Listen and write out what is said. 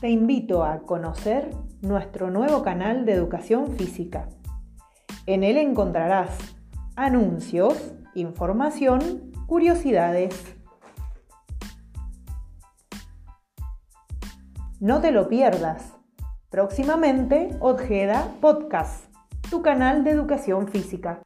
te invito a conocer nuestro nuevo canal de educación física. En él encontrarás anuncios, información, curiosidades. No te lo pierdas. Próximamente, Ojeda Podcast, tu canal de educación física.